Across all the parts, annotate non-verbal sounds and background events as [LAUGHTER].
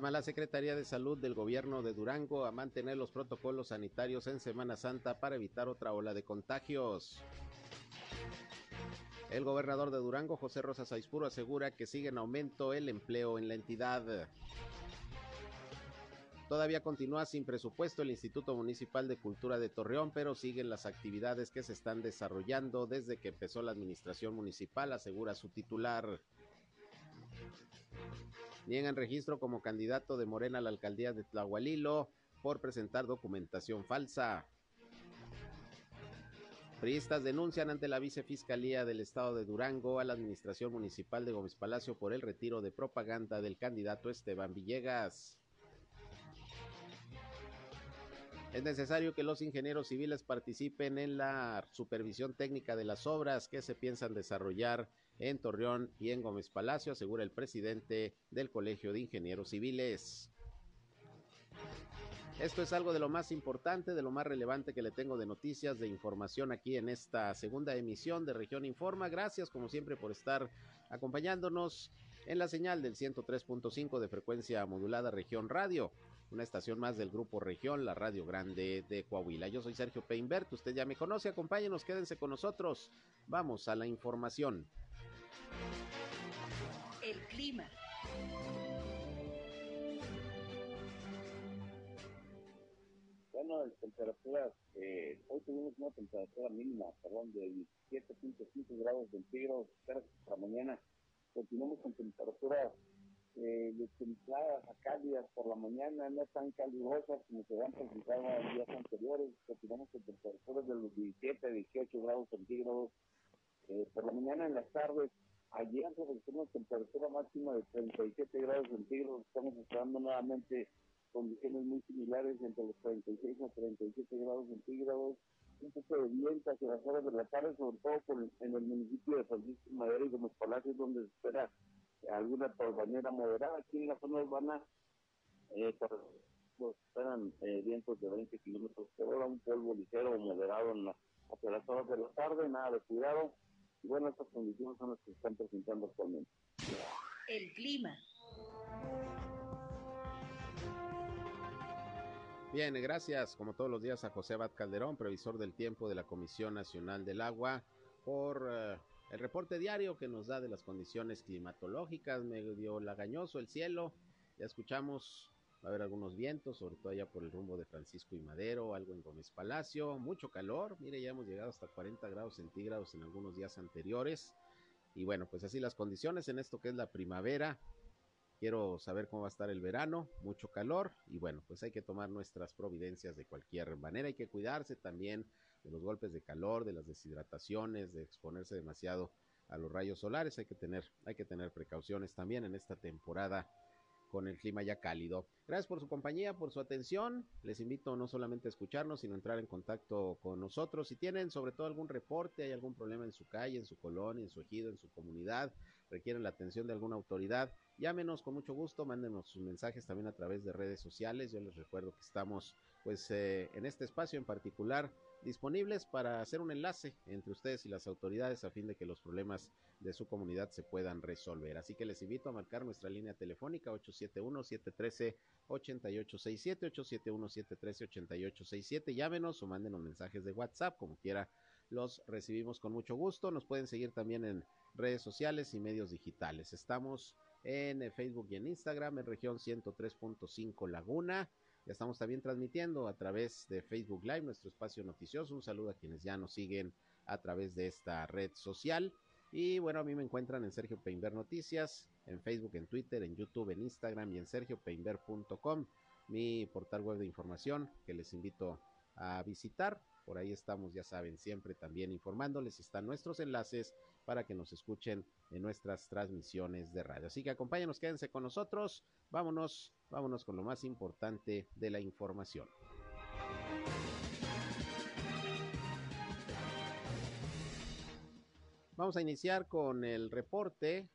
Llama a la Secretaría de Salud del Gobierno de Durango a mantener los protocolos sanitarios en Semana Santa para evitar otra ola de contagios. El gobernador de Durango, José Rosa Saizpuro, asegura que sigue en aumento el empleo en la entidad. Todavía continúa sin presupuesto el Instituto Municipal de Cultura de Torreón, pero siguen las actividades que se están desarrollando desde que empezó la administración municipal, asegura su titular. Niegan registro como candidato de Morena a la alcaldía de Tlahualilo por presentar documentación falsa. Priistas denuncian ante la vicefiscalía del estado de Durango a la administración municipal de Gómez Palacio por el retiro de propaganda del candidato Esteban Villegas. Es necesario que los ingenieros civiles participen en la supervisión técnica de las obras que se piensan desarrollar en Torreón y en Gómez Palacio, asegura el presidente del Colegio de Ingenieros Civiles. Esto es algo de lo más importante, de lo más relevante que le tengo de noticias, de información aquí en esta segunda emisión de Región Informa. Gracias como siempre por estar acompañándonos en la señal del 103.5 de frecuencia modulada Región Radio, una estación más del grupo Región, la Radio Grande de Coahuila. Yo soy Sergio Peinbert, usted ya me conoce, acompáñenos, quédense con nosotros. Vamos a la información. El clima. Bueno, las temperaturas, eh, hoy tuvimos una temperatura mínima, perdón, de 17.5 grados centígrados, para mañana continuamos con temperaturas eh, templadas a cálidas por la mañana, no tan calurosas como se han presentado en días anteriores, continuamos con temperaturas de los 17, 18 grados centígrados eh, por la mañana en las tardes, ayer se registró una temperatura máxima de 37 grados centígrados, estamos esperando nuevamente condiciones muy similares entre los 36 a 37 grados centígrados, un poco de viento hacia las horas de la tarde, sobre todo en el municipio de Francisco Madera y Gómez Palacios, donde se espera alguna torbanera moderada. Aquí en la zona urbana eh, esperan eh, vientos de 20 kilómetros por hora, un polvo ligero o moderado en la, hacia las horas de la tarde, nada de cuidado. Y bueno, estas condiciones son las que se están presentando actualmente. El clima. Bien, gracias como todos los días a José Abad Calderón, previsor del tiempo de la Comisión Nacional del Agua, por eh, el reporte diario que nos da de las condiciones climatológicas, medio lagañoso el cielo, ya escuchamos, va a haber algunos vientos, sobre todo allá por el rumbo de Francisco y Madero, algo en Gómez Palacio, mucho calor, mire, ya hemos llegado hasta 40 grados centígrados en algunos días anteriores, y bueno, pues así las condiciones en esto que es la primavera, Quiero saber cómo va a estar el verano, mucho calor y bueno, pues hay que tomar nuestras providencias de cualquier manera, hay que cuidarse también de los golpes de calor, de las deshidrataciones, de exponerse demasiado a los rayos solares, hay que tener, hay que tener precauciones también en esta temporada con el clima ya cálido. Gracias por su compañía, por su atención. Les invito no solamente a escucharnos, sino a entrar en contacto con nosotros. Si tienen sobre todo algún reporte, hay algún problema en su calle, en su colonia, en su ejido, en su comunidad, requieren la atención de alguna autoridad, llámenos con mucho gusto, mándenos sus mensajes también a través de redes sociales. Yo les recuerdo que estamos pues eh, en este espacio en particular disponibles para hacer un enlace entre ustedes y las autoridades a fin de que los problemas de su comunidad se puedan resolver. Así que les invito a marcar nuestra línea telefónica 871-713-8867, 871-713-8867. Llámenos o mándenos mensajes de WhatsApp, como quiera, los recibimos con mucho gusto. Nos pueden seguir también en redes sociales y medios digitales. Estamos en Facebook y en Instagram en región 103.5 Laguna ya estamos también transmitiendo a través de Facebook Live nuestro espacio noticioso. Un saludo a quienes ya nos siguen a través de esta red social. Y bueno, a mí me encuentran en Sergio Peinber Noticias, en Facebook, en Twitter, en YouTube, en Instagram y en sergiopeinber.com, mi portal web de información que les invito a visitar. Por ahí estamos, ya saben, siempre también informándoles. Están nuestros enlaces para que nos escuchen en nuestras transmisiones de radio. Así que acompáñenos, quédense con nosotros. Vámonos, Vámonos con lo más importante de la información. Vamos a iniciar con el reporte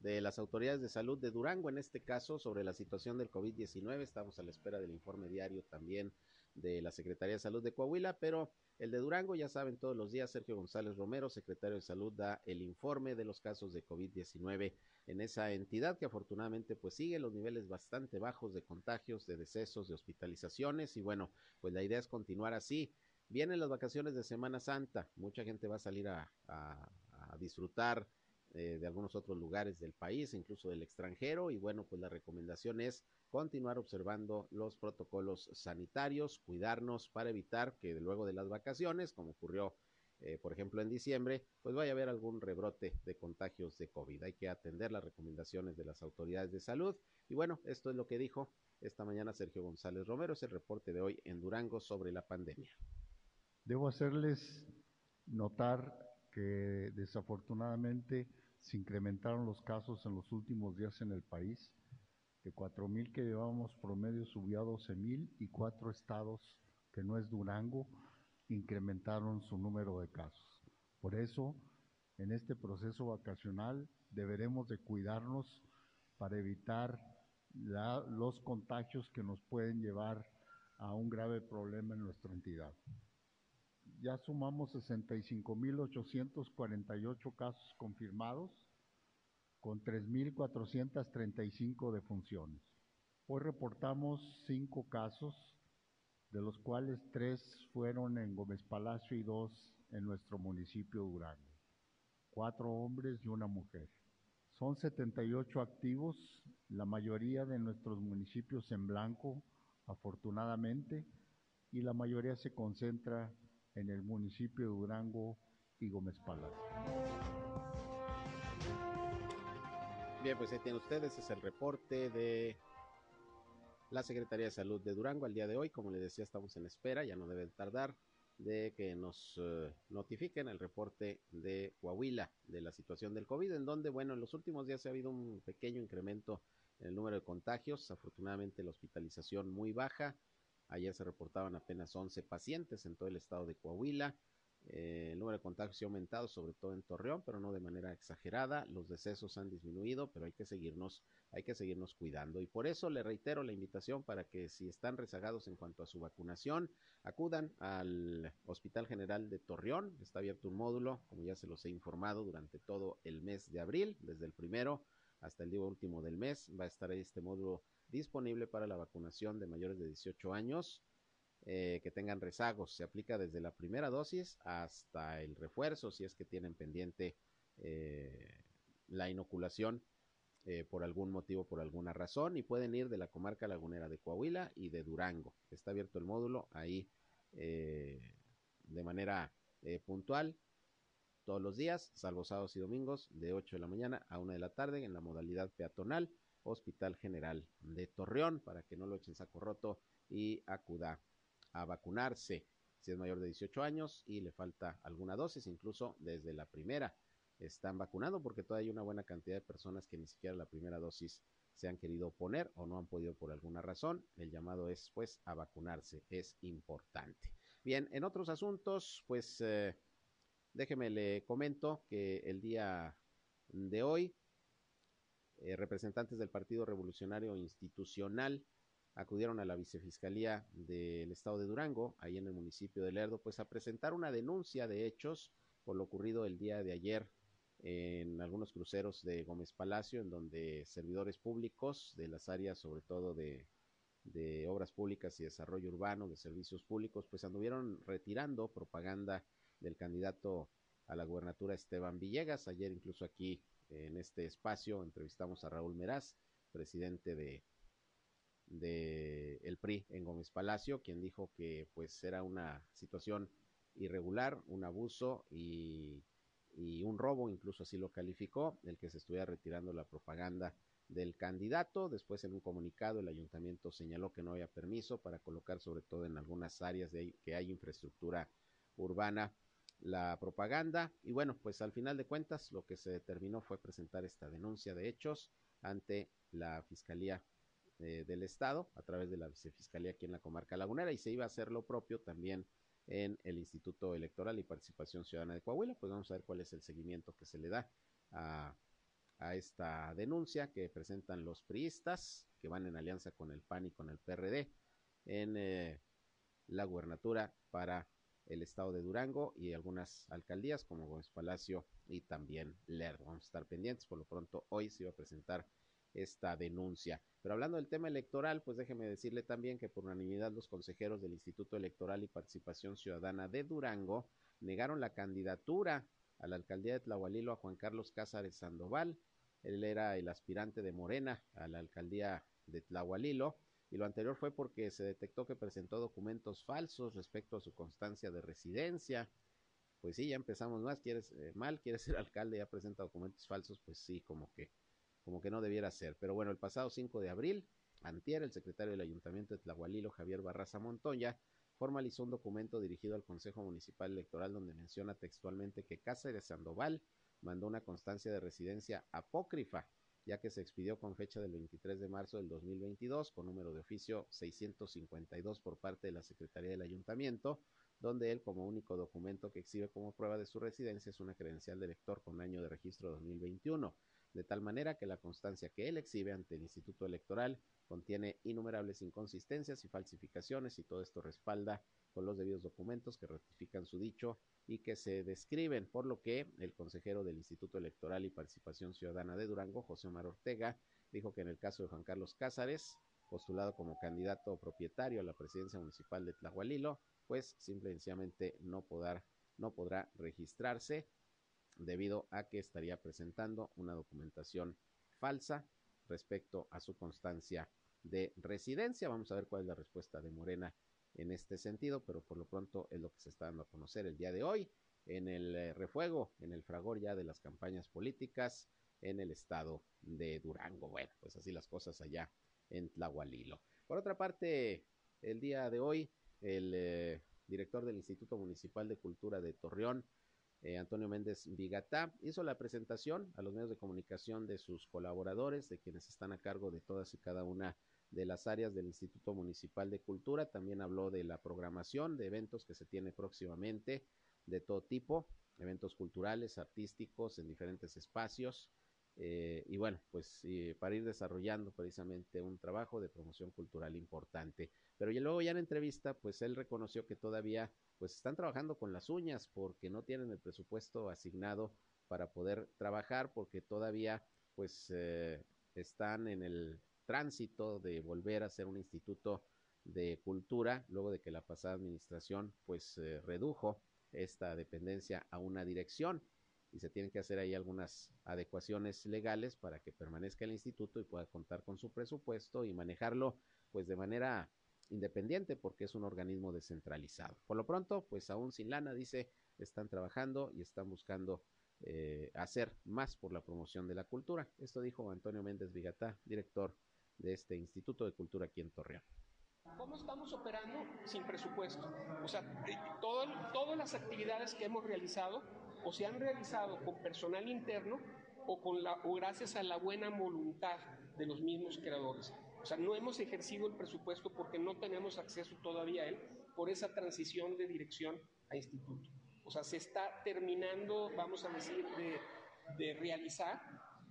de las autoridades de salud de Durango, en este caso sobre la situación del COVID-19. Estamos a la espera del informe diario también de la Secretaría de Salud de Coahuila, pero el de Durango, ya saben, todos los días Sergio González Romero, secretario de Salud, da el informe de los casos de COVID-19 en esa entidad que afortunadamente pues sigue los niveles bastante bajos de contagios, de decesos, de hospitalizaciones y bueno, pues la idea es continuar así. Vienen las vacaciones de Semana Santa, mucha gente va a salir a, a disfrutar eh, de algunos otros lugares del país, incluso del extranjero. Y bueno, pues la recomendación es continuar observando los protocolos sanitarios, cuidarnos para evitar que luego de las vacaciones, como ocurrió eh, por ejemplo en diciembre, pues vaya a haber algún rebrote de contagios de COVID. Hay que atender las recomendaciones de las autoridades de salud. Y bueno, esto es lo que dijo esta mañana Sergio González Romero, es el reporte de hoy en Durango sobre la pandemia. Debo hacerles notar que desafortunadamente se incrementaron los casos en los últimos días en el país. De 4.000 que llevábamos promedio subió a 12.000 y cuatro estados, que no es Durango, incrementaron su número de casos. Por eso, en este proceso vacacional deberemos de cuidarnos para evitar los contagios que nos pueden llevar a un grave problema en nuestra entidad. Ya sumamos 65.848 casos confirmados con 3.435 defunciones. Hoy reportamos cinco casos, de los cuales tres fueron en Gómez Palacio y dos en nuestro municipio Durango. Cuatro hombres y una mujer. Son 78 activos, la mayoría de nuestros municipios en blanco, afortunadamente, y la mayoría se concentra en el municipio de Durango y Gómez Palacio. Bien, pues ahí tienen ustedes, es el reporte de la Secretaría de Salud de Durango al día de hoy. Como les decía, estamos en espera, ya no deben tardar de que nos uh, notifiquen el reporte de Coahuila de la situación del COVID, en donde, bueno, en los últimos días ha habido un pequeño incremento en el número de contagios, afortunadamente la hospitalización muy baja, Ayer se reportaban apenas 11 pacientes en todo el estado de Coahuila. Eh, el número de contagios ha aumentado, sobre todo en Torreón, pero no de manera exagerada. Los decesos han disminuido, pero hay que seguirnos, hay que seguirnos cuidando. Y por eso le reitero la invitación para que si están rezagados en cuanto a su vacunación, acudan al Hospital General de Torreón. Está abierto un módulo, como ya se los he informado, durante todo el mes de abril, desde el primero hasta el día último del mes. Va a estar ahí este módulo disponible para la vacunación de mayores de 18 años eh, que tengan rezagos. Se aplica desde la primera dosis hasta el refuerzo, si es que tienen pendiente eh, la inoculación eh, por algún motivo, por alguna razón, y pueden ir de la comarca lagunera de Coahuila y de Durango. Está abierto el módulo ahí de manera puntual todos los días, salvo sábados y domingos, de 8 de la mañana a 1 de la tarde en la modalidad peatonal Hospital General de Torreón para que no lo echen saco roto y acuda a vacunarse si es mayor de 18 años y le falta alguna dosis, incluso desde la primera están vacunando porque todavía hay una buena cantidad de personas que ni siquiera la primera dosis se han querido poner o no han podido por alguna razón. El llamado es pues a vacunarse, es importante. Bien, en otros asuntos, pues eh, déjeme le comento que el día de hoy eh, representantes del Partido Revolucionario Institucional acudieron a la vicefiscalía del estado de Durango, ahí en el municipio de Lerdo, pues a presentar una denuncia de hechos por lo ocurrido el día de ayer en algunos cruceros de Gómez Palacio, en donde servidores públicos de las áreas, sobre todo de, de obras públicas y desarrollo urbano, de servicios públicos, pues anduvieron retirando propaganda del candidato a la gubernatura Esteban Villegas. Ayer incluso aquí en este espacio entrevistamos a Raúl Meraz, presidente de, el PRI en Gómez Palacio, quien dijo que pues era una situación irregular, un abuso y, y un robo, incluso así lo calificó, el que se estuviera retirando la propaganda del candidato. Después en un comunicado el ayuntamiento señaló que no había permiso para colocar sobre todo en algunas áreas de que hay infraestructura urbana la propaganda y bueno, pues al final de cuentas lo que se determinó fue presentar esta denuncia de hechos ante la Fiscalía eh, del Estado a través de la Vicefiscalía aquí en la comarca lagunera y se iba a hacer lo propio también en el Instituto Electoral y Participación Ciudadana de Coahuila. Pues vamos a ver cuál es el seguimiento que se le da a, a esta denuncia que presentan los priistas que van en alianza con el PAN y con el PRD en eh, la gubernatura para el estado de Durango y algunas alcaldías como Gómez Palacio y también Lerdo. Vamos a estar pendientes, por lo pronto hoy se iba a presentar esta denuncia. Pero hablando del tema electoral, pues déjeme decirle también que por unanimidad los consejeros del Instituto Electoral y Participación Ciudadana de Durango negaron la candidatura a la alcaldía de Tlahualilo a Juan Carlos Cázares Sandoval. Él era el aspirante de Morena a la alcaldía de Tlahualilo y lo anterior fue porque se detectó que presentó documentos falsos respecto a su constancia de residencia. Pues sí, ya empezamos más, quieres eh, mal, quieres ser alcalde, ya presenta documentos falsos, pues sí, como que como que no debiera ser. Pero bueno, el pasado 5 de abril, Antier, el secretario del Ayuntamiento de Tlahualilo, Javier Barraza Montoya, formalizó un documento dirigido al Consejo Municipal Electoral donde menciona textualmente que Cáceres Sandoval mandó una constancia de residencia apócrifa, ya que se expidió con fecha del 23 de marzo del 2022 con número de oficio 652 por parte de la Secretaría del Ayuntamiento, donde él como único documento que exhibe como prueba de su residencia es una credencial de elector con año de registro 2021 de tal manera que la constancia que él exhibe ante el Instituto Electoral contiene innumerables inconsistencias y falsificaciones y todo esto respalda con los debidos documentos que ratifican su dicho y que se describen, por lo que el consejero del Instituto Electoral y Participación Ciudadana de Durango, José Omar Ortega, dijo que en el caso de Juan Carlos Cázares, postulado como candidato propietario a la presidencia municipal de Tlahualilo, pues simplemente no podrá, no podrá registrarse debido a que estaría presentando una documentación falsa respecto a su constancia de residencia. Vamos a ver cuál es la respuesta de Morena en este sentido, pero por lo pronto es lo que se está dando a conocer el día de hoy en el eh, refuego, en el fragor ya de las campañas políticas en el estado de Durango. Bueno, pues así las cosas allá en Tlahualilo. Por otra parte, el día de hoy, el eh, director del Instituto Municipal de Cultura de Torreón, eh, Antonio Méndez Vigatá, hizo la presentación a los medios de comunicación de sus colaboradores, de quienes están a cargo de todas y cada una de las áreas del Instituto Municipal de Cultura. También habló de la programación de eventos que se tiene próximamente de todo tipo, eventos culturales, artísticos en diferentes espacios. Eh, y bueno, pues para ir desarrollando precisamente un trabajo de promoción cultural importante. Pero y luego ya en entrevista, pues él reconoció que todavía pues están trabajando con las uñas porque no tienen el presupuesto asignado para poder trabajar porque todavía pues eh, están en el tránsito de volver a ser un instituto de cultura luego de que la pasada administración pues eh, redujo esta dependencia a una dirección y se tienen que hacer ahí algunas adecuaciones legales para que permanezca el instituto y pueda contar con su presupuesto y manejarlo pues de manera independiente porque es un organismo descentralizado. Por lo pronto, pues aún sin lana, dice, están trabajando y están buscando eh, hacer más por la promoción de la cultura. Esto dijo Antonio Méndez Vigatá, director de este Instituto de Cultura aquí en Torreón. ¿Cómo estamos operando sin presupuesto? O sea, todas las actividades que hemos realizado o se han realizado con personal interno o, con la, o gracias a la buena voluntad de los mismos creadores. O sea, no hemos ejercido el presupuesto porque no tenemos acceso todavía a él por esa transición de dirección a instituto. O sea, se está terminando, vamos a decir, de, de realizar.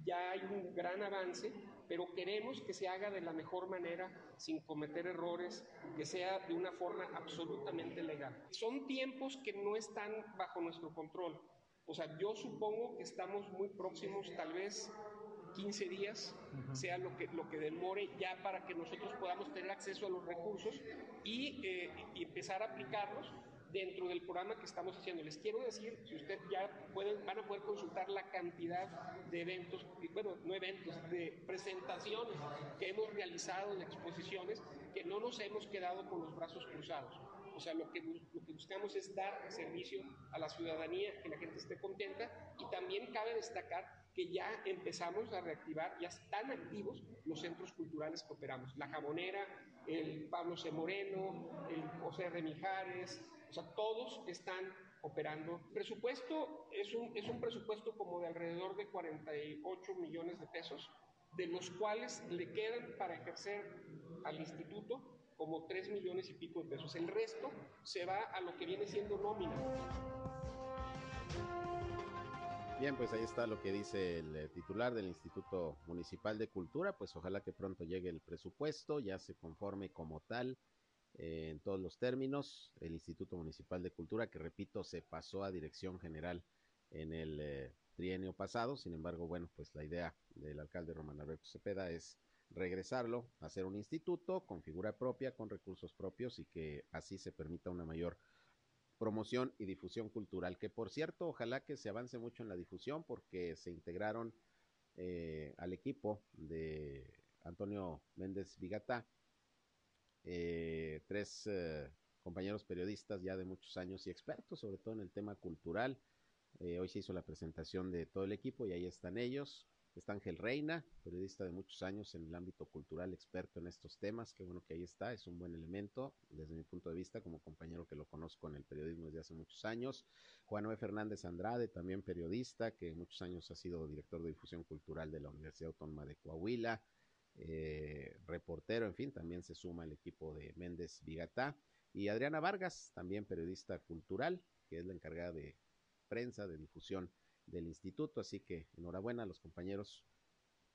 Ya hay un gran avance, pero queremos que se haga de la mejor manera, sin cometer errores, que sea de una forma absolutamente legal. Son tiempos que no están bajo nuestro control. O sea, yo supongo que estamos muy próximos, tal vez 15 días, sea lo que, lo que demore ya para que nosotros podamos tener acceso a los recursos y, eh, y, empezar a aplicarlos dentro del programa que estamos haciendo. Les quiero decir, si usted ya pueden, van a poder consultar la cantidad de eventos, bueno, no eventos, de presentaciones que hemos realizado, de exposiciones, que no nos hemos quedado con los brazos cruzados. O sea, lo que, lo que buscamos es dar servicio a la ciudadanía, que la gente esté contenta y también cabe destacar que ya empezamos a reactivar, ya están activos los centros culturales que operamos. La Jabonera, el Pablo C. Moreno, el José R. Mijares, o sea, todos están operando. El presupuesto es un, es un presupuesto como de alrededor de 48 millones de pesos, de los cuales le quedan para ejercer al instituto como 3 millones y pico de pesos. El resto se va a lo que viene siendo nómina. Bien, pues ahí está lo que dice el eh, titular del Instituto Municipal de Cultura, pues ojalá que pronto llegue el presupuesto, ya se conforme como tal eh, en todos los términos, el Instituto Municipal de Cultura, que repito, se pasó a dirección general en el eh, trienio pasado, sin embargo, bueno, pues la idea del alcalde Román Alberto Cepeda es regresarlo, hacer un instituto con figura propia, con recursos propios y que así se permita una mayor promoción y difusión cultural, que por cierto, ojalá que se avance mucho en la difusión porque se integraron eh, al equipo de Antonio Méndez Vigata, eh, tres eh, compañeros periodistas ya de muchos años y expertos, sobre todo en el tema cultural. hoy se hizo la presentación de todo el equipo y ahí están ellos. Está Ángel Reina, periodista de muchos años en el ámbito cultural, experto en estos temas. Qué bueno que ahí está, es un buen elemento desde mi punto de vista como compañero que lo conozco en el periodismo desde hace muchos años. Juan Noé Fernández Andrade, también periodista, que muchos años ha sido director de difusión cultural de la Universidad Autónoma de Coahuila, eh, reportero, en fin, también se suma el equipo de Méndez Vigatá. Y Adriana Vargas, también periodista cultural, que es la encargada de prensa, de difusión del instituto. Así que enhorabuena a los compañeros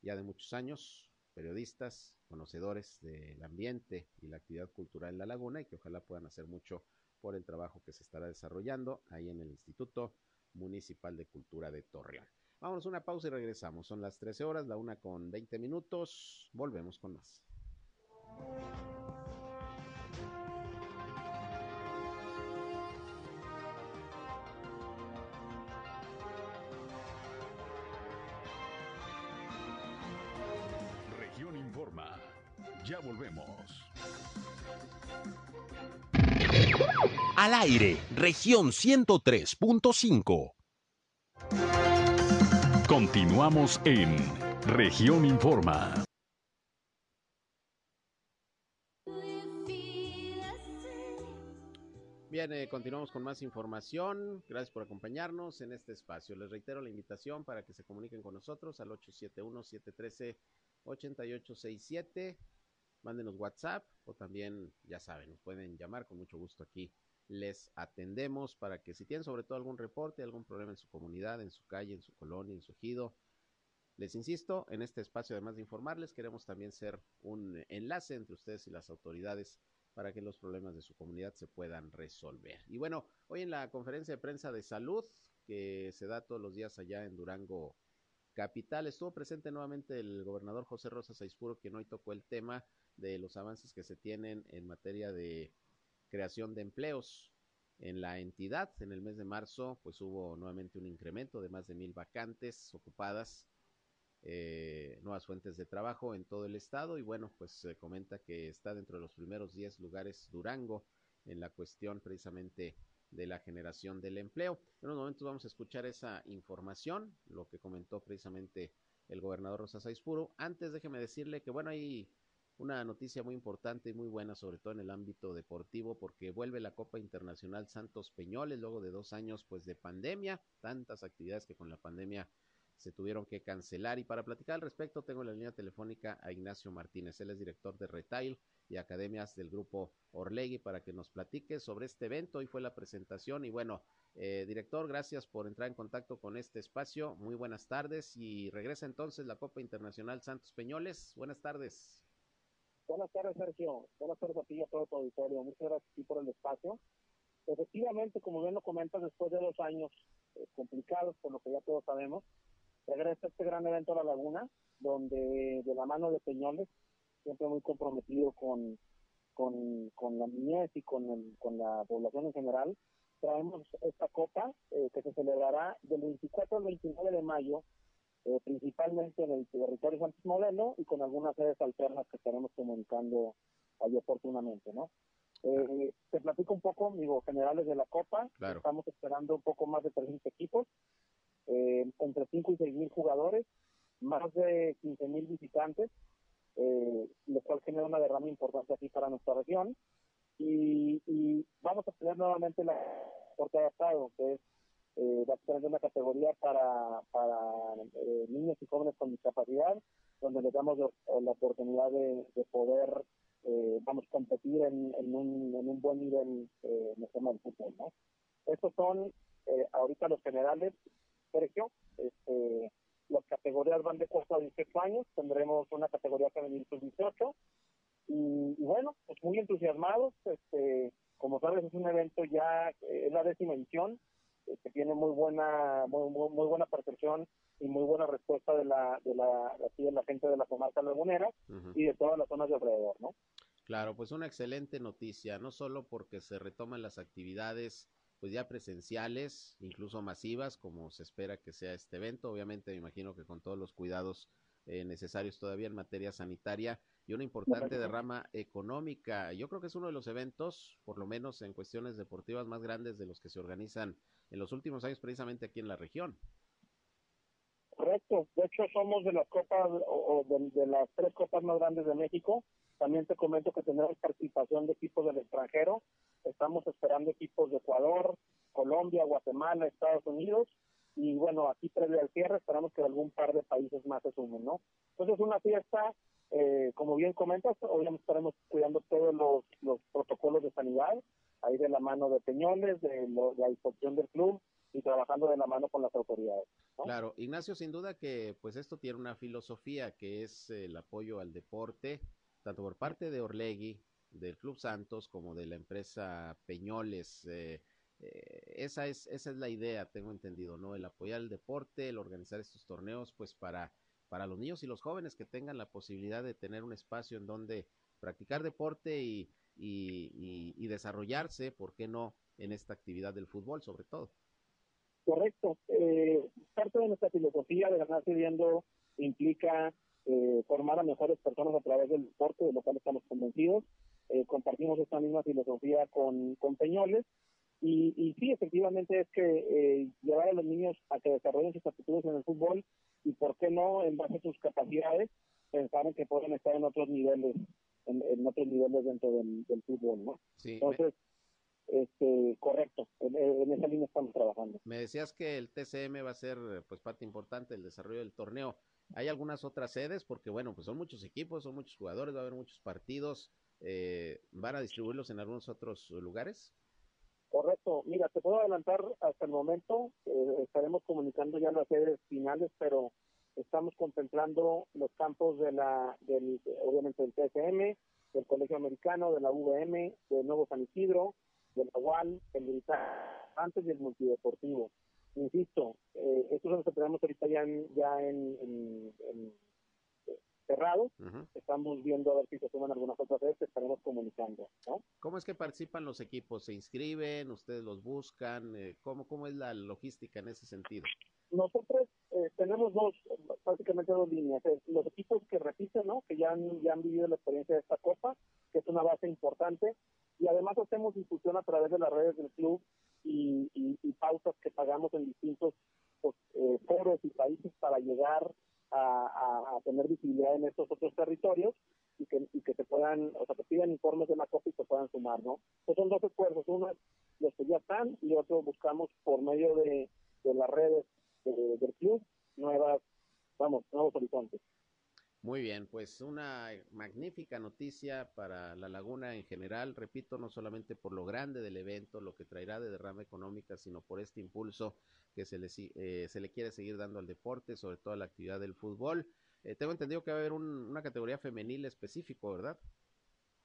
ya de muchos años, periodistas, conocedores del ambiente y la actividad cultural en la laguna y que ojalá puedan hacer mucho por el trabajo que se estará desarrollando ahí en el Instituto Municipal de Cultura de Torreón. Vámonos una pausa y regresamos. Son las 13 horas, la una con 20 minutos. Volvemos con más. Ya volvemos. Al aire, región 103.5. Continuamos en región Informa. Bien, eh, continuamos con más información. Gracias por acompañarnos en este espacio. Les reitero la invitación para que se comuniquen con nosotros al 871-713-8867 mándenos WhatsApp o también, ya saben, nos pueden llamar con mucho gusto aquí. Les atendemos para que si tienen sobre todo algún reporte, algún problema en su comunidad, en su calle, en su colonia, en su ejido, les insisto, en este espacio, además de informarles, queremos también ser un enlace entre ustedes y las autoridades para que los problemas de su comunidad se puedan resolver. Y bueno, hoy en la conferencia de prensa de salud que se da todos los días allá en Durango Capital, estuvo presente nuevamente el gobernador José Rosa Saizpuro, quien hoy tocó el tema de los avances que se tienen en materia de creación de empleos en la entidad. En el mes de marzo, pues hubo nuevamente un incremento de más de mil vacantes ocupadas, eh, nuevas fuentes de trabajo en todo el estado y bueno, pues se comenta que está dentro de los primeros 10 lugares Durango en la cuestión precisamente de la generación del empleo. En unos momentos vamos a escuchar esa información, lo que comentó precisamente el gobernador Rosa Saizpuro. Antes déjeme decirle que bueno, hay una noticia muy importante y muy buena, sobre todo en el ámbito deportivo, porque vuelve la Copa Internacional Santos Peñoles luego de dos años pues de pandemia, tantas actividades que con la pandemia se tuvieron que cancelar. Y para platicar al respecto, tengo en la línea telefónica a Ignacio Martínez, él es director de Retail y Academias del Grupo Orlegui, para que nos platique sobre este evento. Hoy fue la presentación y bueno, eh, director, gracias por entrar en contacto con este espacio. Muy buenas tardes y regresa entonces la Copa Internacional Santos Peñoles. Buenas tardes. Buenas tardes, Sergio. Buenas tardes a ti y a todo tu auditorio. Muchas gracias por el espacio. Efectivamente, como bien lo comentas, después de dos años eh, complicados, por lo que ya todos sabemos, regresa este gran evento a La Laguna, donde de la mano de Peñoles, siempre muy comprometido con, con, la niñez y con, con la población en general, traemos esta copa eh, que se celebrará del 24 al 29 de mayo eh, principalmente en el territorio Santos Modelo y con algunas sedes alternas que estaremos comunicando ahí oportunamente, ¿no? Eh, te platico un poco, digo, generales de la Copa. Estamos esperando un poco más de 300 equipos, eh, entre 5 y 6 mil jugadores, más de 15 mil visitantes, eh, lo cual genera una derrama importante aquí para nuestra región. Y, y vamos a tener nuevamente la porte adaptado, que es eh, tener una categoría para, para eh, niños y jóvenes con discapacidad, donde les damos la oportunidad de, poder eh, vamos competir en, en, un, en un buen nivel eh, en el tema del fútbol, ¿no? Estos son eh, ahorita los generales, Sergio, este, las categorías van de 4 a 18 años, tendremos una categoría femenil sub 18 y, y, bueno, pues muy entusiasmados, este, como sabes es un evento ya, eh, es la décima edición, que tiene muy buena, muy, muy, muy, buena percepción y muy buena respuesta de la, de la, de la gente de la comarca lagunera uh -huh. y de todas las zonas de alrededor, ¿no? Claro, pues una excelente noticia, no solo porque se retoman las actividades pues ya presenciales, incluso masivas, como se espera que sea este evento. Obviamente, me imagino que con todos los cuidados eh, necesarios todavía en materia sanitaria y una importante derrama económica. Yo creo que es uno de los eventos, por lo menos en cuestiones deportivas, más grandes de los que se organizan en los últimos años, precisamente aquí en la región. Correcto. De hecho, somos de las copas o de, de las tres copas más grandes de México. También te comento que tendremos participación de equipos del extranjero. Estamos esperando equipos de Ecuador, Colombia, Guatemala, Estados Unidos. Y bueno, aquí previo al cierre esperamos que algún par de países más se sumen, ¿no? Entonces es una fiesta, eh, como bien comentas, obviamente estaremos cuidando todos los, los protocolos de sanidad, ahí de la mano de Peñoles, de, la inspección del club y trabajando de la mano con las autoridades. Claro, Ignacio, sin duda que pues esto tiene una filosofía que es el apoyo al deporte, tanto por parte de Orlegui, del Club Santos, como de la empresa Peñoles. Eh, eh, esa, es, esa es la idea, tengo entendido, ¿no? El apoyar el deporte, el organizar estos torneos, pues para, para los niños y los jóvenes que tengan la posibilidad de tener un espacio en donde practicar deporte y, desarrollarse, ¿por qué no?, en esta actividad del fútbol, sobre todo. Correcto. Eh, parte de nuestra filosofía de ganar viendo implica eh, formar a mejores personas a través del deporte, de lo cual estamos convencidos. Eh, compartimos esta misma filosofía con Peñoles. Y, y sí, efectivamente es que eh, llevar a los niños a que desarrollen sus aptitudes en el fútbol y, ¿por qué no, en base a sus capacidades, pensar en que pueden estar en otros niveles, en, en otros niveles dentro del, del fútbol, ¿no? Sí, Entonces, me... este, correcto, en, en, esa línea estamos trabajando. Me decías que el TCM va a ser pues parte importante del desarrollo del torneo. ¿Hay algunas otras sedes? Porque bueno, pues son muchos equipos, son muchos jugadores, va a haber muchos partidos. Eh, ¿Van a distribuirlos en algunos otros lugares? Correcto. Mira, te puedo adelantar hasta el momento. Eh, estaremos comunicando ya las sedes finales, pero estamos contemplando los campos de la, del, obviamente del TSM, del Colegio Americano, de la VM, de Nuevo San Isidro, de la UAL, el militar antes y el multideportivo. Insisto, eh, estos son los que tenemos ahorita ya en, ya en, en, en cerrados. Uh -huh. Estamos viendo a ver si se suman algunas otras veces, estaremos comunicando. ¿no? ¿Cómo es que participan los equipos? ¿Se inscriben? ¿Ustedes los buscan? Eh, ¿cómo, ¿Cómo es la logística en ese sentido? Nosotros eh, tenemos dos, prácticamente dos líneas. Los equipos que repiten, ¿no? que ya han, ya han vivido la experiencia de esta Copa, que es una base importante, y además hacemos difusión a través de las redes del club y, y, y pautas que pagamos en distintos pues, eh, foros y países para llegar a, a, tener visibilidad en estos otros territorios y que, y que se puedan, o sea, que pidan informes de la COP y se puedan sumar, ¿no? Pues son dos esfuerzos, uno los que ya están y otro buscamos por medio de, de las redes de, del club nuevas, vamos, nuevos horizontes. Muy bien, pues una magnífica noticia para la laguna en general, repito, no solamente por lo grande del evento, lo que traerá de derrama económica, sino por este impulso que se le, eh, se le quiere seguir dando al deporte, sobre todo a la actividad del fútbol. Eh, tengo entendido que va a haber un, una categoría femenil específico, ¿verdad?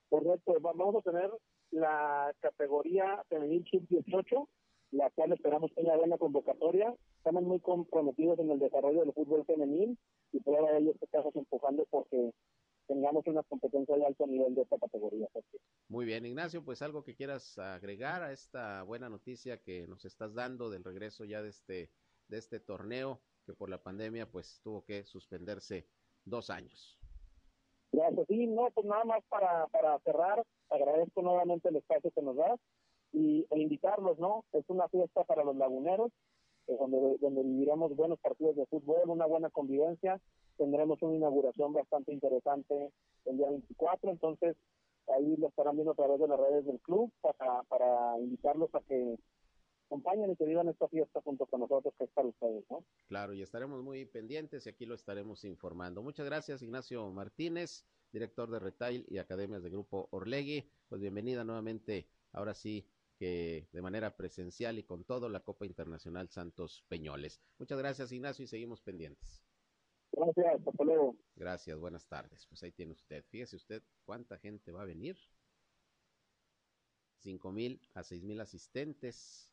Correcto, vamos a tener la categoría femenil sub-18, la cual esperamos tenga buena convocatoria. Estamos muy comprometidos en el desarrollo del fútbol femenil y prueba de ello que estamos empujando porque tengamos una competencia de alto nivel de esta categoría. Muy bien, Ignacio, pues algo que quieras agregar a esta buena noticia que nos estás dando del regreso ya de este, de este torneo que por la pandemia pues tuvo que suspenderse dos años. Gracias, sí, no, pues nada más para, para cerrar, agradezco nuevamente el espacio que nos das y, e invitarlos, ¿no? Es una fiesta para los laguneros, donde, donde viviremos buenos partidos de fútbol, una buena convivencia, tendremos una inauguración bastante interesante el día 24, entonces ahí lo estarán viendo a través de las redes del club para, para invitarlos a que acompañen y que vivan esta fiesta junto con nosotros, que es para ustedes, ¿no? Claro, y estaremos muy pendientes y aquí lo estaremos informando. Muchas gracias, Ignacio Martínez, director de Retail y Academias de Grupo Orlegui. Pues bienvenida nuevamente, ahora sí, que de manera presencial y con todo la Copa Internacional Santos Peñoles. Muchas gracias, Ignacio, y seguimos pendientes. Gracias, hasta luego. Gracias, buenas tardes. Pues ahí tiene usted. Fíjese usted cuánta gente va a venir. Cinco mil a seis mil asistentes,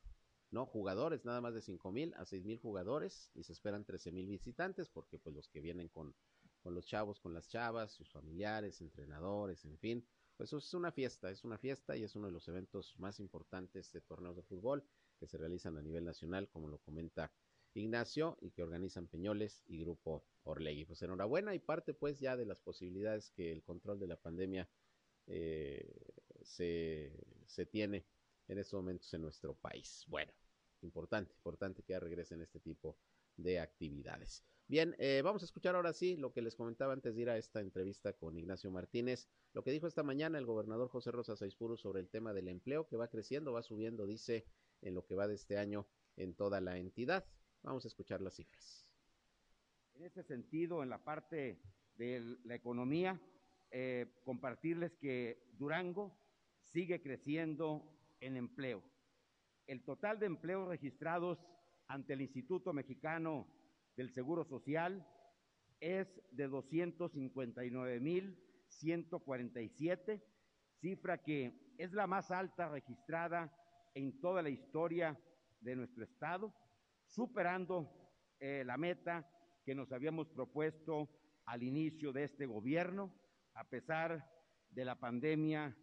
no jugadores, nada más de cinco mil a seis mil jugadores y se esperan trece mil visitantes porque pues los que vienen con, con los chavos, con las chavas, sus familiares, entrenadores, en fin, pues es una fiesta, es una fiesta y es uno de los eventos más importantes de torneos de fútbol que se realizan a nivel nacional, como lo comenta Ignacio, y que organizan Peñoles y Grupo Orlegui. Pues enhorabuena y parte pues ya de las posibilidades que el control de la pandemia eh, se, se tiene en estos momentos en nuestro país. Bueno, importante, importante que ya regresen este tipo de actividades. Bien, eh, vamos a escuchar ahora sí lo que les comentaba antes de ir a esta entrevista con Ignacio Martínez, lo que dijo esta mañana el gobernador José Rosa Saizpuro sobre el tema del empleo que va creciendo, va subiendo, dice, en lo que va de este año en toda la entidad. Vamos a escuchar las cifras. En ese sentido, en la parte de la economía, eh, compartirles que Durango sigue creciendo en empleo. El total de empleos registrados ante el Instituto Mexicano del Seguro Social es de 259.147, cifra que es la más alta registrada en toda la historia de nuestro estado, superando eh, la meta que nos habíamos propuesto al inicio de este gobierno, a pesar de la pandemia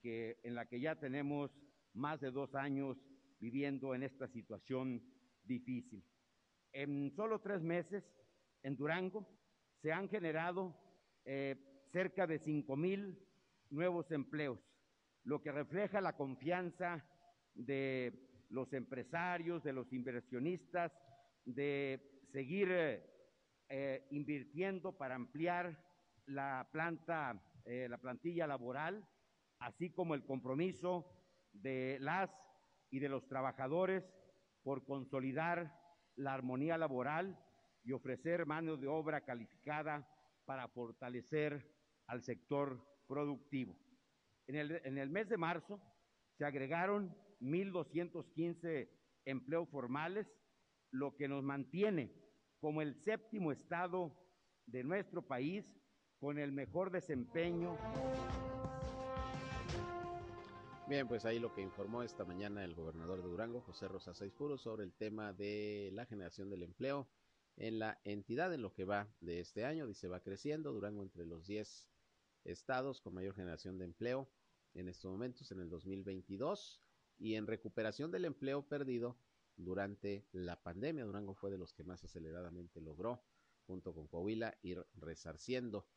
que, en la que ya tenemos más de dos años viviendo en esta situación difícil. En solo tres meses, en Durango, se han generado eh, cerca de cinco mil nuevos empleos, lo que refleja la confianza de los empresarios, de los inversionistas, de seguir eh, invirtiendo para ampliar la planta, eh, la plantilla laboral, así como el compromiso de las y de los trabajadores por consolidar la armonía laboral y ofrecer mano de obra calificada para fortalecer al sector productivo. En el, en el mes de marzo se agregaron 1.215 empleos formales, lo que nos mantiene como el séptimo estado de nuestro país con el mejor desempeño. Bien, pues ahí lo que informó esta mañana el gobernador de Durango, José Rosa Saizpuro, sobre el tema de la generación del empleo en la entidad en lo que va de este año. Dice, va creciendo Durango entre los 10 estados con mayor generación de empleo en estos momentos, en el 2022, y en recuperación del empleo perdido durante la pandemia. Durango fue de los que más aceleradamente logró, junto con Coahuila, ir resarciendo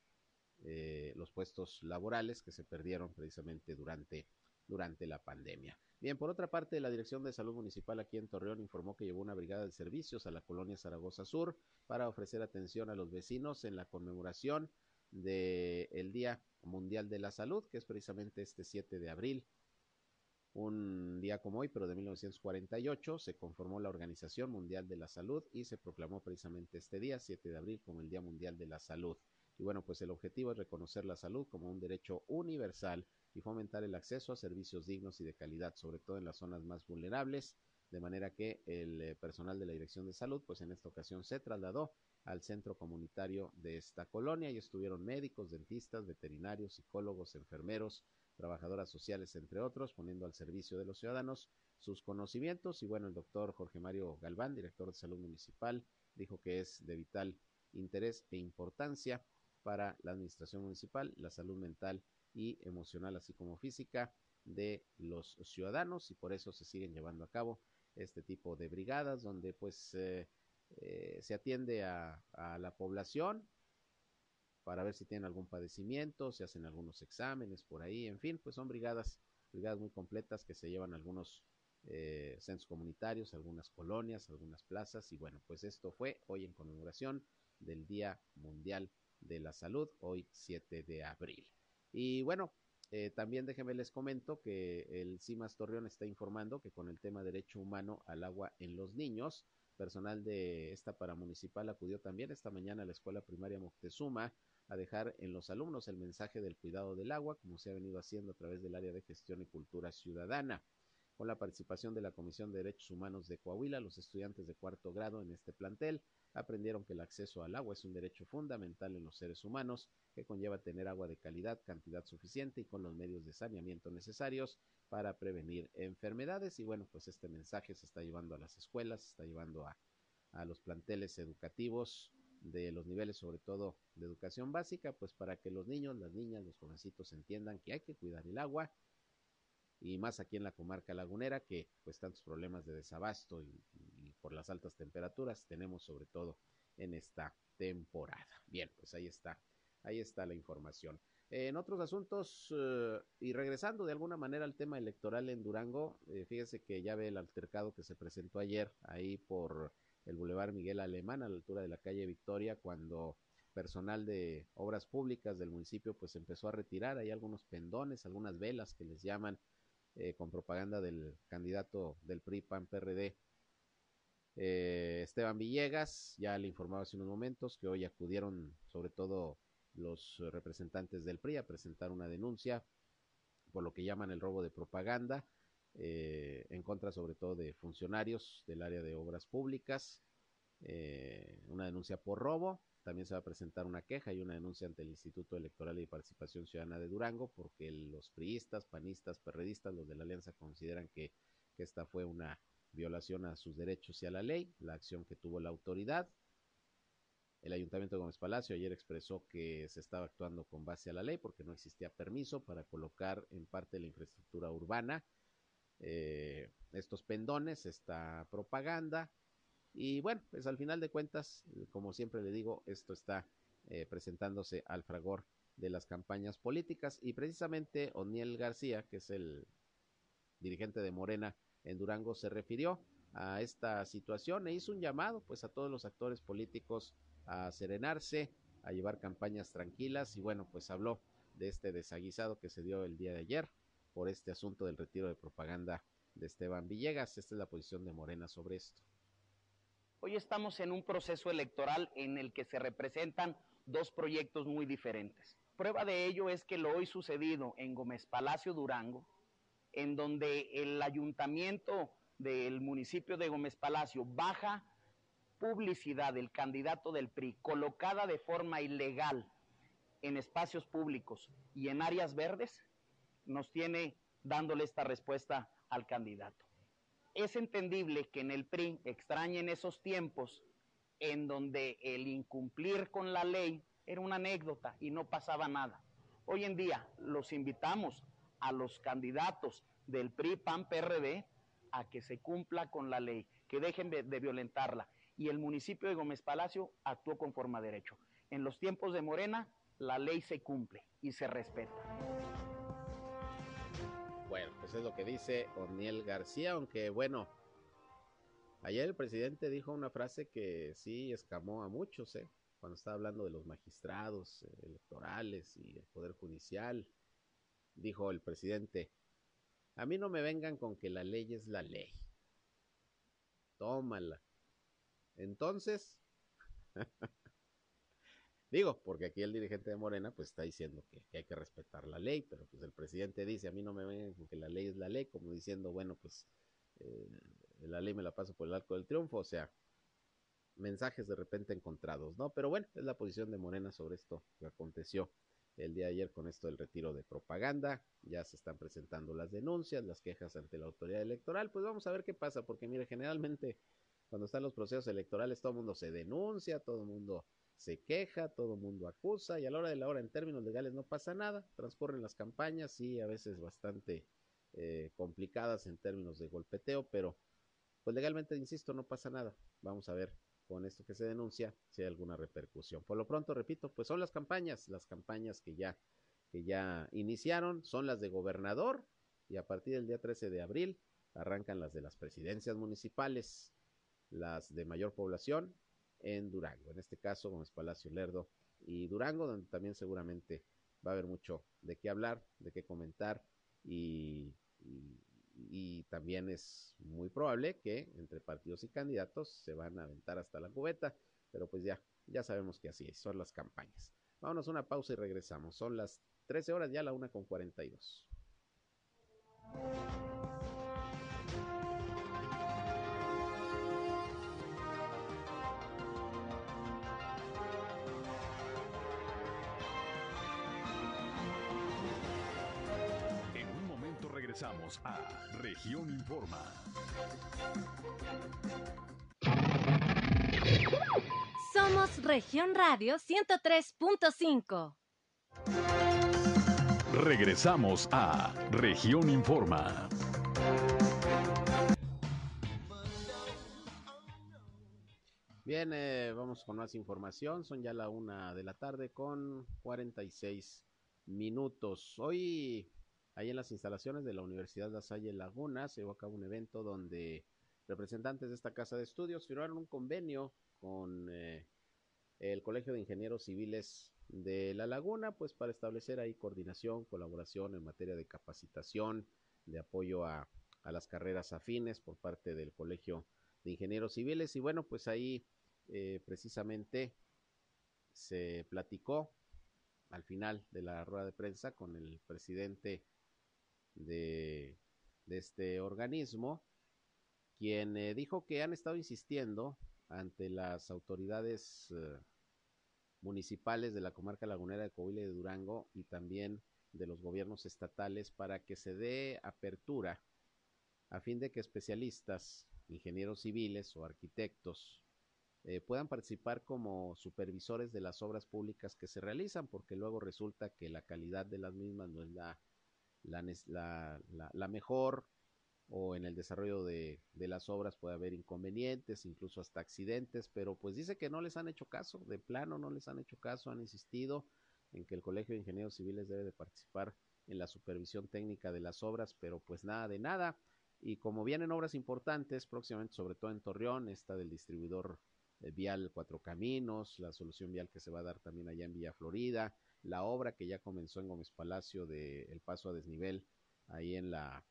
eh, los puestos laborales que se perdieron precisamente durante durante la pandemia. Bien, por otra parte, la Dirección de Salud Municipal aquí en Torreón informó que llevó una brigada de servicios a la colonia Zaragoza Sur para ofrecer atención a los vecinos en la conmemoración del Día Mundial de la Salud, que es precisamente este 7 de abril. Un día como hoy, pero de 1948, se conformó la Organización Mundial de la Salud y se proclamó precisamente este día, 7 de abril, como el Día Mundial de la Salud. Y bueno, pues el objetivo es reconocer la salud como un derecho universal y fomentar el acceso a servicios dignos y de calidad, sobre todo en las zonas más vulnerables, de manera que el eh, personal de la Dirección de Salud, pues en esta ocasión se trasladó al centro comunitario de esta colonia y estuvieron médicos, dentistas, veterinarios, psicólogos, enfermeros, trabajadoras sociales, entre otros, poniendo al servicio de los ciudadanos sus conocimientos. Y bueno, el doctor Jorge Mario Galván, director de salud municipal, dijo que es de vital interés e importancia para la administración municipal, la salud mental y emocional, así como física de los ciudadanos y por eso se siguen llevando a cabo este tipo de brigadas donde pues eh, eh, se atiende a, la población para ver si tienen algún padecimiento, se hacen algunos exámenes por ahí, en fin, pues son brigadas, brigadas muy completas que se llevan a algunos eh, centros comunitarios, algunas colonias, algunas plazas y bueno, pues esto fue hoy en conmemoración del Día Mundial de la Salud, hoy 7 de abril. Y bueno, Eh, también déjenme les comento que el CIMAS Torreón está informando que con el tema derecho humano al agua en los niños, personal de esta paramunicipal acudió también esta mañana a la escuela primaria Moctezuma a dejar en los alumnos el mensaje del cuidado del agua, como se ha venido haciendo a través del área de gestión y cultura ciudadana. Con la participación de la Comisión de Derechos Humanos de Coahuila, los estudiantes de cuarto grado en este plantel aprendieron que el acceso al agua es un derecho fundamental en los seres humanos que conlleva tener agua de calidad, cantidad suficiente y con los medios de saneamiento necesarios para prevenir enfermedades. Y bueno, pues este mensaje se está llevando a las escuelas, se está llevando a, a los planteles educativos de los niveles, sobre todo de educación básica, pues para que los niños, las niñas, los jovencitos entiendan que hay que cuidar el agua y más aquí en la comarca lagunera que pues tantos problemas de desabasto y, por las altas temperaturas tenemos sobre todo en esta temporada. Bien, pues ahí está, ahí está la información. En otros asuntos, eh, y regresando de alguna manera al tema electoral en Durango, eh, fíjese que ya ve el altercado que se presentó ayer ahí por el Boulevard Miguel Alemán a la altura de la calle Victoria, cuando personal de obras públicas del municipio pues empezó a retirar hay algunos pendones, algunas velas que les llaman eh, con propaganda del candidato del PRI PAN PRD eh, Esteban Villegas, ya le informaba hace unos momentos que hoy acudieron sobre todo los representantes del PRI a presentar una denuncia por lo que llaman el robo de propaganda eh, en contra sobre todo de funcionarios del área de obras públicas, eh, una denuncia por robo, también se va a presentar una queja y una denuncia ante el Instituto Electoral y Participación Ciudadana de Durango porque los priistas, panistas, perredistas, los de la alianza consideran que, que esta fue una violación a sus derechos y a la ley, la acción que tuvo la autoridad. El Ayuntamiento de Gómez Palacio ayer expresó que se estaba actuando con base a la ley porque no existía permiso para colocar en parte de la infraestructura urbana eh, estos pendones, esta propaganda. Y bueno, pues al final de cuentas, como siempre le digo, esto está eh, presentándose al fragor de las campañas políticas y precisamente Oniel García, que es el dirigente de Morena en Durango, se refirió a esta situación e hizo un llamado pues a todos los actores políticos a serenarse, a llevar campañas tranquilas y bueno, pues habló de este desaguisado que se dio el día de ayer por este asunto del retiro de propaganda de Esteban Villegas. Esta es la posición de Morena sobre esto. Hoy estamos en un proceso electoral en el que se representan dos proyectos muy diferentes. Prueba de ello es que lo hoy sucedido en Gómez Palacio Durango, en donde el ayuntamiento del municipio de Gómez Palacio baja publicidad del candidato del PRI colocada de forma ilegal en espacios públicos y en áreas verdes, nos tiene dándole esta respuesta al candidato. Es entendible que en el PRI extrañen esos tiempos en donde el incumplir con la ley era una anécdota y no pasaba nada. Hoy en día los invitamos a los candidatos del PRI, PAN, PRD a que se cumpla con la ley, que dejen de, violentarla. Y el municipio de Gómez Palacio actuó conforme a derecho. En los tiempos de Morena, la ley se cumple y se respeta. Bueno, pues es lo que dice Oniel García, aunque bueno, ayer el presidente dijo una frase que sí escamó a muchos, ¿eh? cuando estaba hablando de los magistrados eh, electorales y el Poder Judicial, dijo el presidente, a mí no me vengan con que la ley es la ley. Tómala. Entonces, [LAUGHS] digo, porque aquí el dirigente de Morena pues está diciendo que, hay que respetar la ley, pero pues el presidente dice, a mí no me vengan con que la ley es la ley, como diciendo, bueno, pues eh, la ley me la paso por el arco del triunfo, o sea, mensajes de repente encontrados, ¿no? Pero bueno, es la posición de Morena sobre esto que aconteció el día de ayer con esto del retiro de propaganda. Ya se están presentando las denuncias, las quejas ante la autoridad electoral. Pues vamos a ver qué pasa, porque mire, generalmente cuando están los procesos electorales todo el mundo se denuncia, todo el mundo se queja, todo el mundo acusa y a la hora de la hora en términos legales no pasa nada. Transcurren las campañas, sí, a veces bastante eh, complicadas en términos de golpeteo, pero pues legalmente, insisto, no pasa nada. Vamos a ver con esto que se denuncia si hay alguna repercusión. Por lo pronto, repito, pues son las campañas, las campañas que ya, que ya iniciaron, son las de gobernador y a partir del día 13 de abril arrancan las de las presidencias municipales, las de mayor población en Durango, en este caso Gómez Palacio Lerdo y Durango, donde también seguramente va a haber mucho de qué hablar, de qué comentar y, y, y también es muy probable que entre partidos y candidatos se van a aventar hasta la cubeta, pero pues ya, ya sabemos que así es, son las campañas. Vámonos a una pausa y regresamos. Son las 13 horas, ya la una con 42. Regresamos a Región Informa. Somos Región Radio 103.5. Regresamos a Región Informa. Bien, eh, vamos con más información. Son ya la una de la tarde con 46 minutos. Hoy, ahí en las instalaciones de la Universidad La Salle Laguna, se llevó a cabo un evento donde representantes de esta casa de estudios firmaron un convenio con eh, el Colegio de Ingenieros Civiles de La Laguna, pues para establecer ahí coordinación, colaboración en materia de capacitación, de apoyo a, a las carreras afines por parte del Colegio de Ingenieros Civiles. Y bueno, pues ahí eh, precisamente se platicó al final de la rueda de prensa con el presidente de, este organismo, quien eh, dijo que han estado insistiendo ante las autoridades eh, municipales de la comarca lagunera de Coahuila de Durango y también de los gobiernos estatales para que se dé apertura a fin de que especialistas, ingenieros civiles o arquitectos eh, puedan participar como supervisores de las obras públicas que se realizan, porque luego resulta que la calidad de las mismas no es la, la, la, la, mejor o en el desarrollo de, de, las obras puede haber inconvenientes, incluso hasta accidentes, pero pues dice que no les han hecho caso, de plano no les han hecho caso, han insistido en que el Colegio de Ingenieros Civiles debe de participar en la supervisión técnica de las obras, pero pues nada de nada. Y como vienen obras importantes, próximamente, sobre todo en Torreón, esta del distribuidor eh, vial Cuatro Caminos, la solución vial que se va a dar también allá en Villa Florida, la obra que ya comenzó en Gómez Palacio de el paso a desnivel ahí en la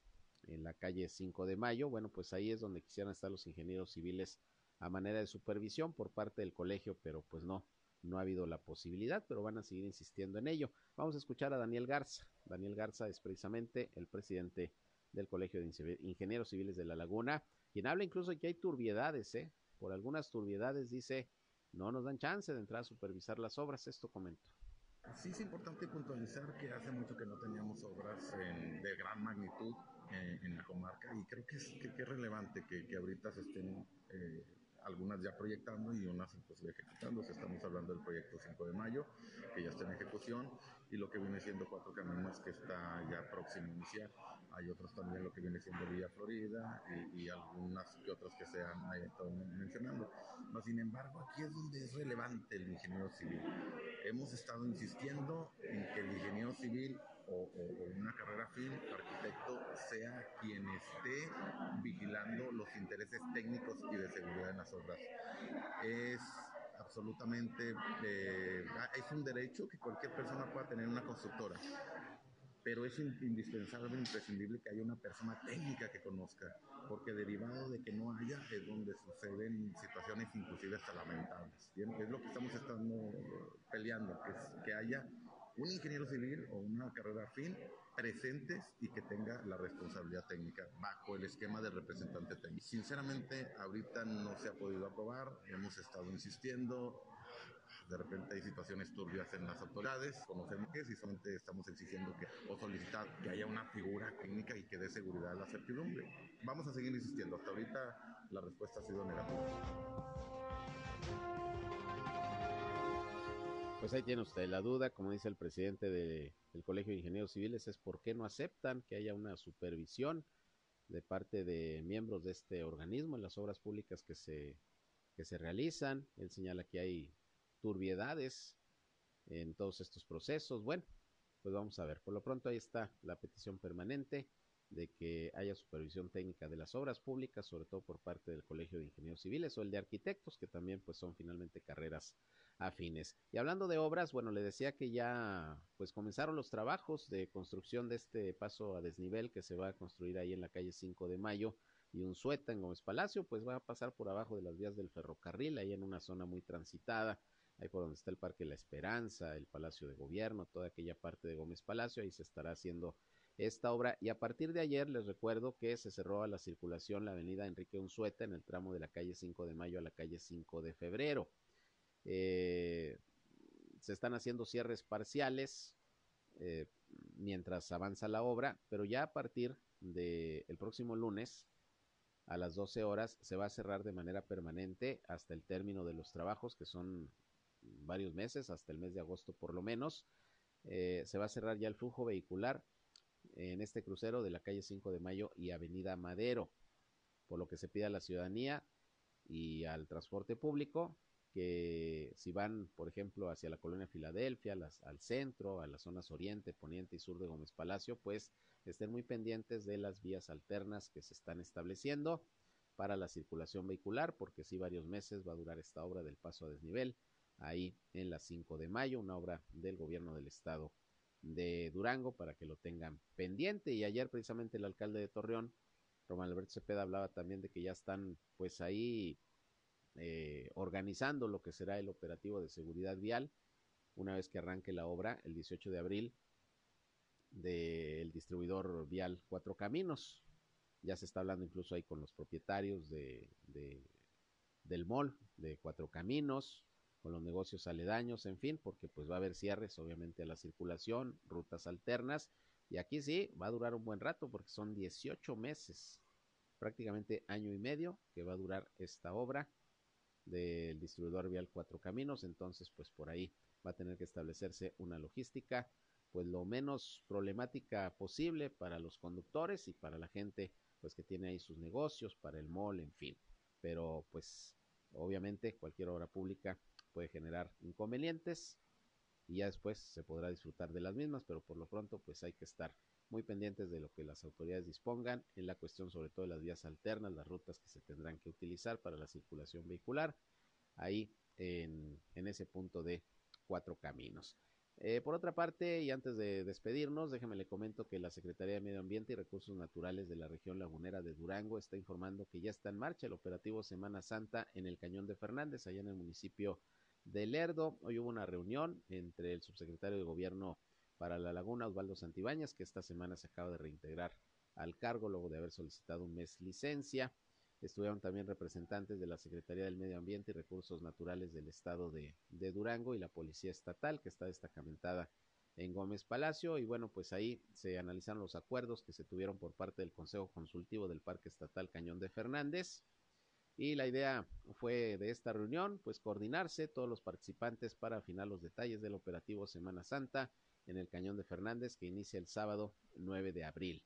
en la calle 5 de Mayo, bueno, pues ahí es donde quisieran estar los ingenieros civiles a manera de supervisión por parte del colegio, pero pues no, no ha habido la posibilidad, pero van a seguir insistiendo en ello. Vamos a escuchar a Daniel Garza. Daniel Garza es precisamente el presidente del Colegio de Ingenieros Civiles de La Laguna, quien habla incluso de que hay turbiedades, ¿eh? Por algunas turbiedades dice, no nos dan chance de entrar a supervisar las obras, esto comento. Sí es importante puntualizar que hace mucho que no teníamos obras en, de gran magnitud eh, en la comarca y creo que es, que, que es relevante que, que, ahorita se estén eh, algunas ya proyectando y unas pues ejecutándose. Estamos hablando del proyecto 5 de mayo, que ya está en ejecución, y lo que viene siendo Cuatro Caminos, que está ya próximo a iniciar. Hay otros también, lo que viene siendo Villa Florida, y, y algunas que otras que se han estado mencionando. No, sin embargo, aquí es donde es relevante el ingeniero civil. Hemos estado insistiendo en que el ingeniero civil o, o, una carrera fin, arquitecto, sea quien esté vigilando los intereses técnicos y de seguridad en las obras. Es absolutamente, eh, es un derecho que cualquier persona pueda tener una constructora, pero es indispensable, imprescindible que haya una persona técnica que conozca, porque derivado de que no haya es donde suceden situaciones inclusive hasta lamentables. ¿bien? Es lo que estamos estando peleando, que, es, que haya un ingeniero civil o una carrera afín presentes y que tenga la responsabilidad técnica bajo el esquema del representante técnico. Sinceramente, ahorita no se ha podido aprobar, hemos estado insistiendo, de repente hay situaciones turbias en las autoridades, conocemos que si solamente estamos exigiendo que o solicitar que haya una figura técnica y que dé seguridad a la certidumbre. Vamos a seguir insistiendo, hasta ahorita la respuesta ha sido negativa. Pues ahí tiene usted la duda, como dice el presidente de, del Colegio de Ingenieros Civiles, es por qué no aceptan que haya una supervisión de parte de miembros de este organismo en las obras públicas que se, que se realizan. Él señala que hay turbiedades en todos estos procesos. Bueno, pues vamos a ver. Por lo pronto ahí está la petición permanente de que haya supervisión técnica de las obras públicas, sobre todo por parte del Colegio de Ingenieros Civiles o el de Arquitectos, que también pues son finalmente carreras afines. Y hablando de obras, bueno, le decía que ya pues comenzaron los trabajos de construcción de este paso a desnivel que se va a construir ahí en la calle 5 de Mayo y un sueta en Gómez Palacio, pues va a pasar por abajo de las vías del ferrocarril, ahí en una zona muy transitada, ahí por donde está el Parque La Esperanza, el Palacio de Gobierno, toda aquella parte de Gómez Palacio, ahí se estará haciendo esta obra y a partir de ayer les recuerdo que se cerró a la circulación la avenida Enrique Unzueta en el tramo de la calle 5 de Mayo a la calle 5 de Febrero. Eh, se están haciendo cierres parciales eh, mientras avanza la obra, pero ya a partir del el próximo lunes a las 12 horas se va a cerrar de manera permanente hasta el término de los trabajos, que son varios meses, hasta el mes de agosto por lo menos. Eh, se va a cerrar ya el flujo vehicular en este crucero de la calle 5 de Mayo y Avenida Madero, por lo que se pide a la ciudadanía y al transporte público que si van, por ejemplo, hacia la colonia Filadelfia, al centro, a las zonas oriente, poniente y sur de Gómez Palacio, pues estén muy pendientes de las vías alternas que se están estableciendo para la circulación vehicular, porque si varios meses va a durar esta obra del paso a desnivel, ahí en la 5 de mayo, una obra del gobierno del estado de Durango para que lo tengan pendiente. Y ayer precisamente el alcalde de Torreón, Román Alberto Cepeda, hablaba también de que ya están pues ahí eh, organizando lo que será el operativo de seguridad vial una vez que arranque la obra el 18 de abril del distribuidor vial Cuatro Caminos. Ya se está hablando incluso ahí con los propietarios de, de del mall de Cuatro Caminos, con los negocios aledaños, en fin, porque pues va a haber cierres obviamente a la circulación, rutas alternas, y aquí sí, va a durar un buen rato porque son 18 meses, prácticamente año y medio que va a durar esta obra del distribuidor vial Cuatro Caminos, entonces pues por ahí va a tener que establecerse una logística pues lo menos problemática posible para los conductores y para la gente pues que tiene ahí sus negocios, para el mall, en fin. Pero pues obviamente cualquier obra pública puede generar inconvenientes y ya después se podrá disfrutar de las mismas, pero por lo pronto pues hay que estar muy pendientes de lo que las autoridades dispongan en la cuestión sobre todo de las vías alternas, las rutas que se tendrán que utilizar para la circulación vehicular, ahí en, en ese punto de cuatro caminos. Eh, por otra parte, y antes de despedirnos, déjeme le comento que la Secretaría de Medio Ambiente y Recursos Naturales de la región lagunera de Durango está informando que ya está en marcha el operativo Semana Santa en el Cañón de Fernández, allá en el municipio de Lerdo. Hoy hubo una reunión entre el subsecretario de Gobierno para la Laguna, Osvaldo Santibáñez, que esta semana se acaba de reintegrar al cargo luego de haber solicitado un mes licencia. Estuvieron también representantes de la Secretaría del Medio Ambiente y Recursos Naturales del Estado de, de Durango y la Policía Estatal, que está destacamentada en Gómez Palacio. Y bueno, pues ahí se analizaron los acuerdos que se tuvieron por parte del Consejo Consultivo del Parque Estatal Cañón de Fernández y la idea fue de esta reunión, pues coordinarse todos los participantes para afinar los detalles del operativo Semana Santa en el Cañón de Fernández que inicia el sábado 9 de abril.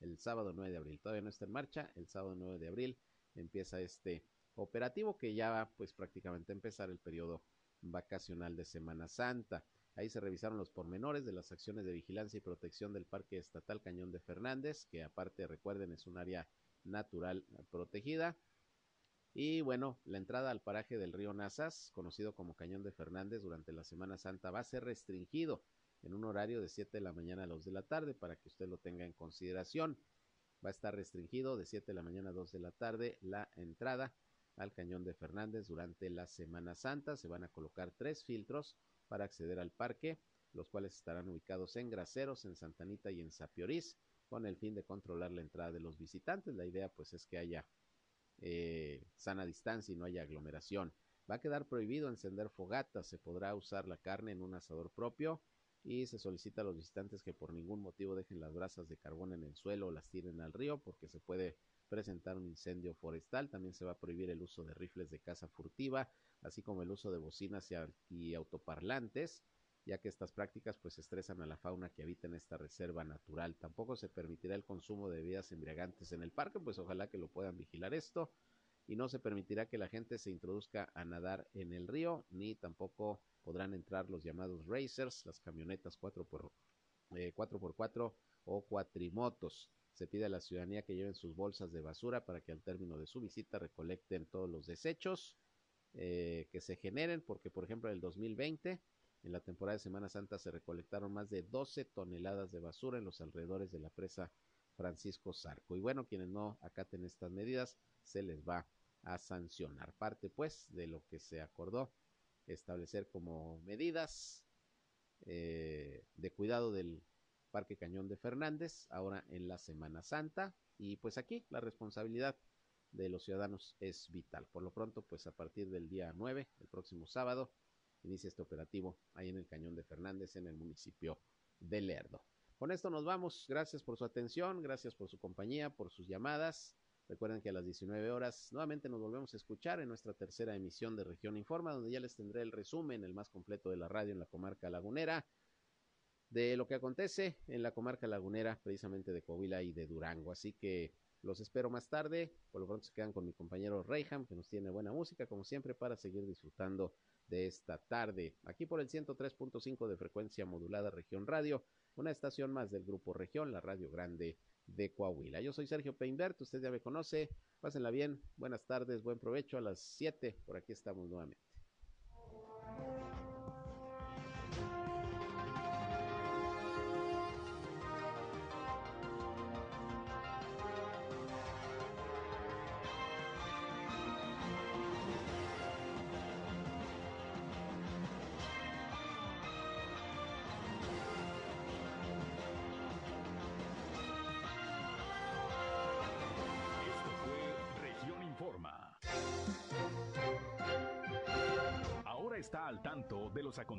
El sábado 9 de abril, todavía no está en marcha, el sábado 9 de abril empieza este operativo que ya va pues prácticamente a empezar el periodo vacacional de Semana Santa. Ahí se revisaron los pormenores de las acciones de vigilancia y protección del Parque Estatal Cañón de Fernández, que aparte recuerden es un área natural protegida y bueno, la entrada al paraje del río Nazas, conocido como Cañón de Fernández, durante la Semana Santa va a ser restringido en un horario de 7 de la mañana a 2 de la tarde para que usted lo tenga en consideración. Va a estar restringido de 7 de la mañana a 2 de la tarde la entrada al Cañón de Fernández durante la Semana Santa. Se van a colocar tres filtros para acceder al parque, los cuales estarán ubicados en Graceros, en Santanita y en Sapiorís, con el fin de controlar la entrada de los visitantes. La idea pues es que haya eh, sana distancia y no haya aglomeración. Va a quedar prohibido encender fogatas, se podrá usar la carne en un asador propio y se solicita a los visitantes que por ningún motivo dejen las brasas de carbón en el suelo o las tiren al río porque se puede presentar un incendio forestal. También se va a prohibir el uso de rifles de caza furtiva, así como el uso de bocinas y, autoparlantes ya que estas prácticas pues estresan a la fauna que habita en esta reserva natural. Tampoco se permitirá el consumo de bebidas embriagantes en el parque, pues ojalá que lo puedan vigilar esto. Y no se permitirá que la gente se introduzca a nadar en el río, ni tampoco podrán entrar los llamados racers, las camionetas 4x, 4x4 eh, o cuatrimotos. Se pide a la ciudadanía que lleven sus bolsas de basura para que al término de su visita recolecten todos los desechos eh, que se generen, porque por ejemplo en el 2020, en la temporada de Semana Santa, se recolectaron más de 12 toneladas de basura en los alrededores de la presa Francisco Zarco. Y bueno, quienes no acaten estas medidas, se les va a sancionar. Parte pues de lo que se acordó establecer como medidas eh, de cuidado del Parque Cañón de Fernández, ahora en la Semana Santa. Y pues aquí la responsabilidad de los ciudadanos es vital. Por lo pronto, pues a partir del día 9, el próximo sábado, inicia este operativo ahí en el Cañón de Fernández, en el municipio de Lerdo. Con esto nos vamos. Gracias por su atención, gracias por su compañía, por sus llamadas. Recuerden que a las 19 horas nuevamente nos volvemos a escuchar en nuestra tercera emisión de Región Informa, donde ya les tendré el resumen, el más completo de la radio en la comarca lagunera, de lo que acontece en la comarca lagunera, precisamente de Coahuila y de Durango. Así que los espero más tarde. Por lo pronto se quedan con mi compañero Reyham, que nos tiene buena música, como siempre, para seguir disfrutando de esta tarde. Aquí por el 103.5 de frecuencia modulada Región Radio, una estación más del Grupo Región, la Radio Grande de Coahuila. Yo soy Sergio Peinbert, usted ya me conoce, pásenla bien, buenas tardes, buen provecho a las 7, por aquí estamos nuevamente.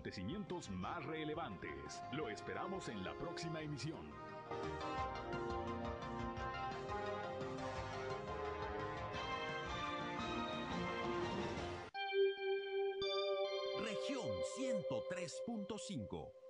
Acontecimientos más relevantes. Lo esperamos en la próxima emisión. Región 103.5